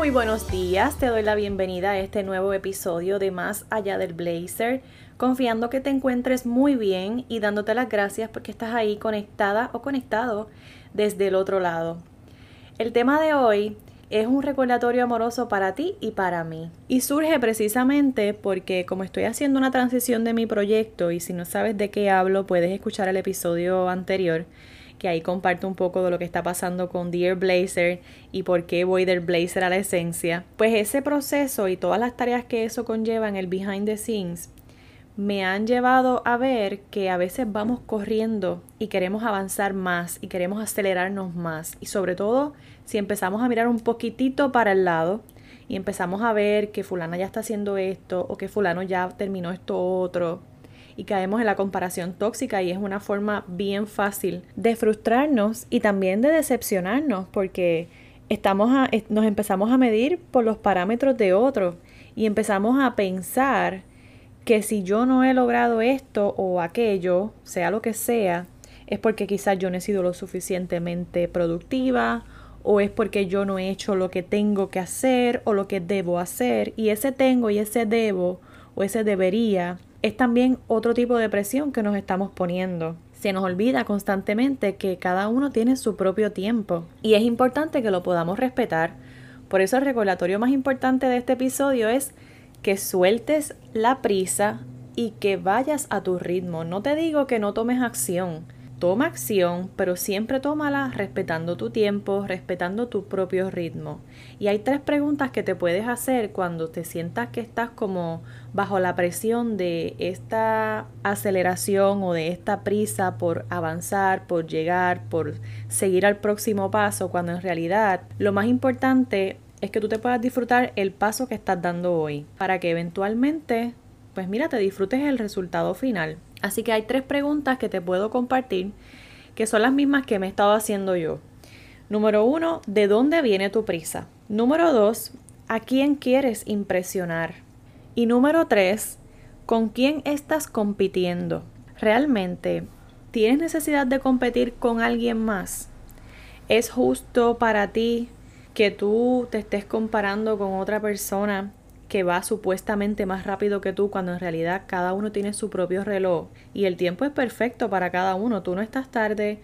Muy buenos días, te doy la bienvenida a este nuevo episodio de Más Allá del Blazer, confiando que te encuentres muy bien y dándote las gracias porque estás ahí conectada o conectado desde el otro lado. El tema de hoy es un recordatorio amoroso para ti y para mí. Y surge precisamente porque como estoy haciendo una transición de mi proyecto y si no sabes de qué hablo puedes escuchar el episodio anterior, que ahí comparto un poco de lo que está pasando con Dear Blazer y por qué voy del Blazer a la esencia. Pues ese proceso y todas las tareas que eso conlleva en el behind the scenes me han llevado a ver que a veces vamos corriendo y queremos avanzar más y queremos acelerarnos más y sobre todo si empezamos a mirar un poquitito para el lado y empezamos a ver que fulana ya está haciendo esto o que fulano ya terminó esto otro y caemos en la comparación tóxica y es una forma bien fácil de frustrarnos y también de decepcionarnos porque estamos nos empezamos a medir por los parámetros de otros y empezamos a pensar que si yo no he logrado esto o aquello, sea lo que sea, es porque quizás yo no he sido lo suficientemente productiva o es porque yo no he hecho lo que tengo que hacer o lo que debo hacer y ese tengo y ese debo o ese debería es también otro tipo de presión que nos estamos poniendo. Se nos olvida constantemente que cada uno tiene su propio tiempo y es importante que lo podamos respetar. Por eso el recordatorio más importante de este episodio es que sueltes la prisa y que vayas a tu ritmo. No te digo que no tomes acción, Toma acción, pero siempre tómala respetando tu tiempo, respetando tu propio ritmo. Y hay tres preguntas que te puedes hacer cuando te sientas que estás como bajo la presión de esta aceleración o de esta prisa por avanzar, por llegar, por seguir al próximo paso, cuando en realidad lo más importante es que tú te puedas disfrutar el paso que estás dando hoy, para que eventualmente, pues mira, te disfrutes el resultado final. Así que hay tres preguntas que te puedo compartir que son las mismas que me he estado haciendo yo. Número uno, ¿de dónde viene tu prisa? Número dos, ¿a quién quieres impresionar? Y número tres, ¿con quién estás compitiendo? ¿Realmente tienes necesidad de competir con alguien más? ¿Es justo para ti que tú te estés comparando con otra persona que va supuestamente más rápido que tú cuando en realidad cada uno tiene su propio reloj y el tiempo es perfecto para cada uno. Tú no estás tarde,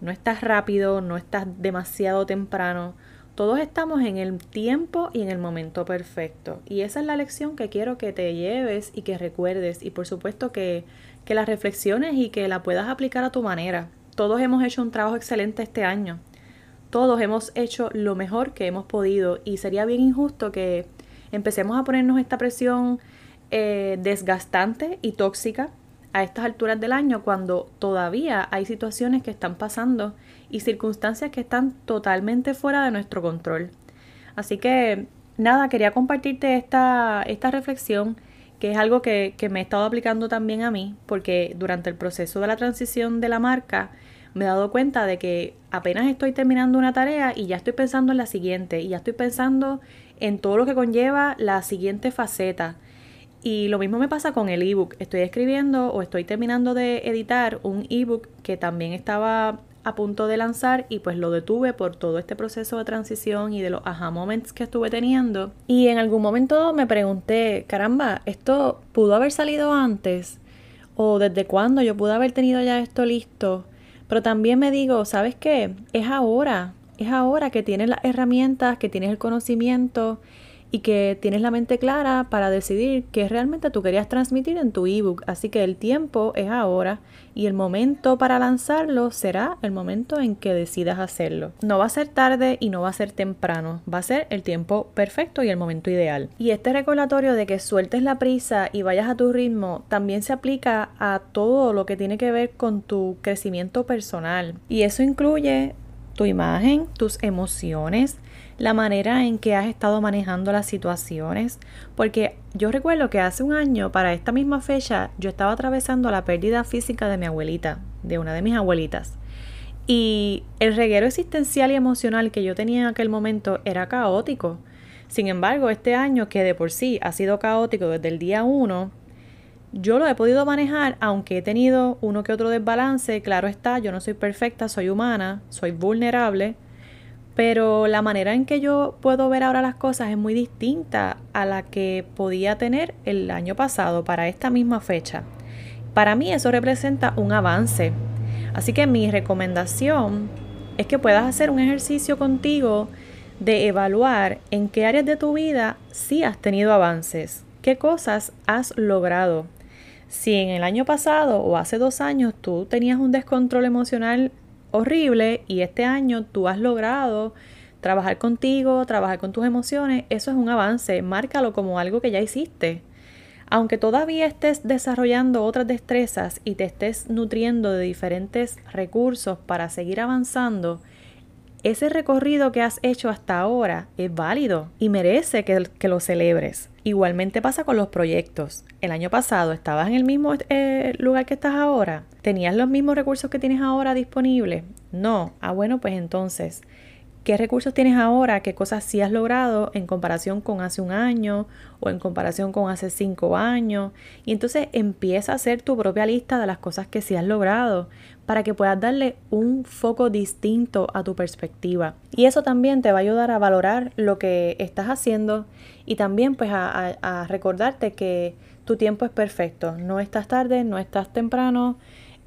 no estás rápido, no estás demasiado temprano. Todos estamos en el tiempo y en el momento perfecto. Y esa es la lección que quiero que te lleves y que recuerdes. Y por supuesto que, que la reflexiones y que la puedas aplicar a tu manera. Todos hemos hecho un trabajo excelente este año. Todos hemos hecho lo mejor que hemos podido. Y sería bien injusto que empecemos a ponernos esta presión eh, desgastante y tóxica a estas alturas del año cuando todavía hay situaciones que están pasando y circunstancias que están totalmente fuera de nuestro control. Así que nada, quería compartirte esta, esta reflexión que es algo que, que me he estado aplicando también a mí porque durante el proceso de la transición de la marca me he dado cuenta de que apenas estoy terminando una tarea y ya estoy pensando en la siguiente y ya estoy pensando en todo lo que conlleva la siguiente faceta. Y lo mismo me pasa con el ebook. Estoy escribiendo o estoy terminando de editar un ebook que también estaba a punto de lanzar y pues lo detuve por todo este proceso de transición y de los aha moments que estuve teniendo. Y en algún momento me pregunté, caramba, ¿esto pudo haber salido antes? ¿O desde cuándo yo pude haber tenido ya esto listo? Pero también me digo, ¿sabes qué? Es ahora, es ahora que tienes las herramientas, que tienes el conocimiento y que tienes la mente clara para decidir qué realmente tú querías transmitir en tu ebook. Así que el tiempo es ahora y el momento para lanzarlo será el momento en que decidas hacerlo. No va a ser tarde y no va a ser temprano, va a ser el tiempo perfecto y el momento ideal. Y este recordatorio de que sueltes la prisa y vayas a tu ritmo también se aplica a todo lo que tiene que ver con tu crecimiento personal. Y eso incluye tu imagen, tus emociones, la manera en que has estado manejando las situaciones, porque yo recuerdo que hace un año, para esta misma fecha, yo estaba atravesando la pérdida física de mi abuelita, de una de mis abuelitas. Y el reguero existencial y emocional que yo tenía en aquel momento era caótico. Sin embargo, este año, que de por sí ha sido caótico desde el día 1, yo lo he podido manejar, aunque he tenido uno que otro desbalance. Claro está, yo no soy perfecta, soy humana, soy vulnerable pero la manera en que yo puedo ver ahora las cosas es muy distinta a la que podía tener el año pasado para esta misma fecha. Para mí eso representa un avance. Así que mi recomendación es que puedas hacer un ejercicio contigo de evaluar en qué áreas de tu vida sí has tenido avances, qué cosas has logrado. Si en el año pasado o hace dos años tú tenías un descontrol emocional horrible y este año tú has logrado trabajar contigo, trabajar con tus emociones, eso es un avance, márcalo como algo que ya hiciste. Aunque todavía estés desarrollando otras destrezas y te estés nutriendo de diferentes recursos para seguir avanzando, ese recorrido que has hecho hasta ahora es válido y merece que, lo celebres. Igualmente pasa con los proyectos. El año pasado estabas en el mismo eh, lugar que estás ahora. ¿Tenías los mismos recursos que tienes ahora disponibles? No. Ah, bueno, pues entonces ¿Qué recursos tienes ahora? ¿Qué cosas sí has logrado en comparación con hace un año o en comparación con hace cinco años? Y entonces empieza a hacer tu propia lista de las cosas que sí has logrado para que puedas darle un foco distinto a tu perspectiva. Y eso también te va a ayudar a valorar lo que estás haciendo y también pues a, recordarte que tu tiempo es perfecto. No estás tarde, no estás temprano.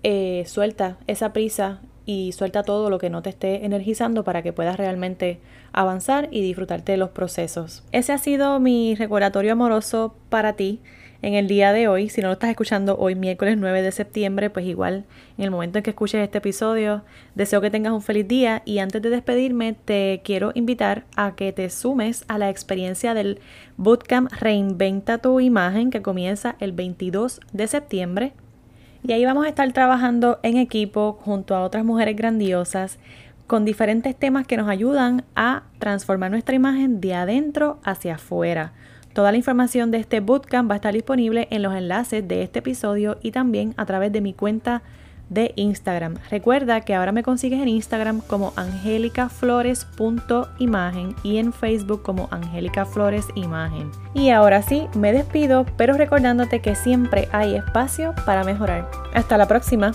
Eh, suelta esa prisa y suelta todo lo que no te esté energizando para que puedas realmente avanzar y disfrutarte de los procesos. Ese ha sido mi recordatorio amoroso para ti en el día de hoy. Si no lo estás escuchando hoy, miércoles 9 de septiembre, pues igual en el momento en que escuches este episodio, deseo que tengas un feliz día y antes de despedirme te quiero invitar a que te sumes a la experiencia del Bootcamp Reinventa tu imagen que comienza el 22 de septiembre y ahí vamos a estar trabajando en equipo junto a otras mujeres grandiosas con diferentes temas que nos ayudan a transformar nuestra imagen de adentro hacia afuera. Toda la información de este bootcamp va a estar disponible en los enlaces de este episodio y también a través de mi cuenta de Instagram. Recuerda que ahora me consigues en Instagram como angelicaflores.imagen y en Facebook como Angélica Flores Imagen. Y ahora sí, me despido, pero recordándote que siempre hay espacio para mejorar. Hasta la próxima.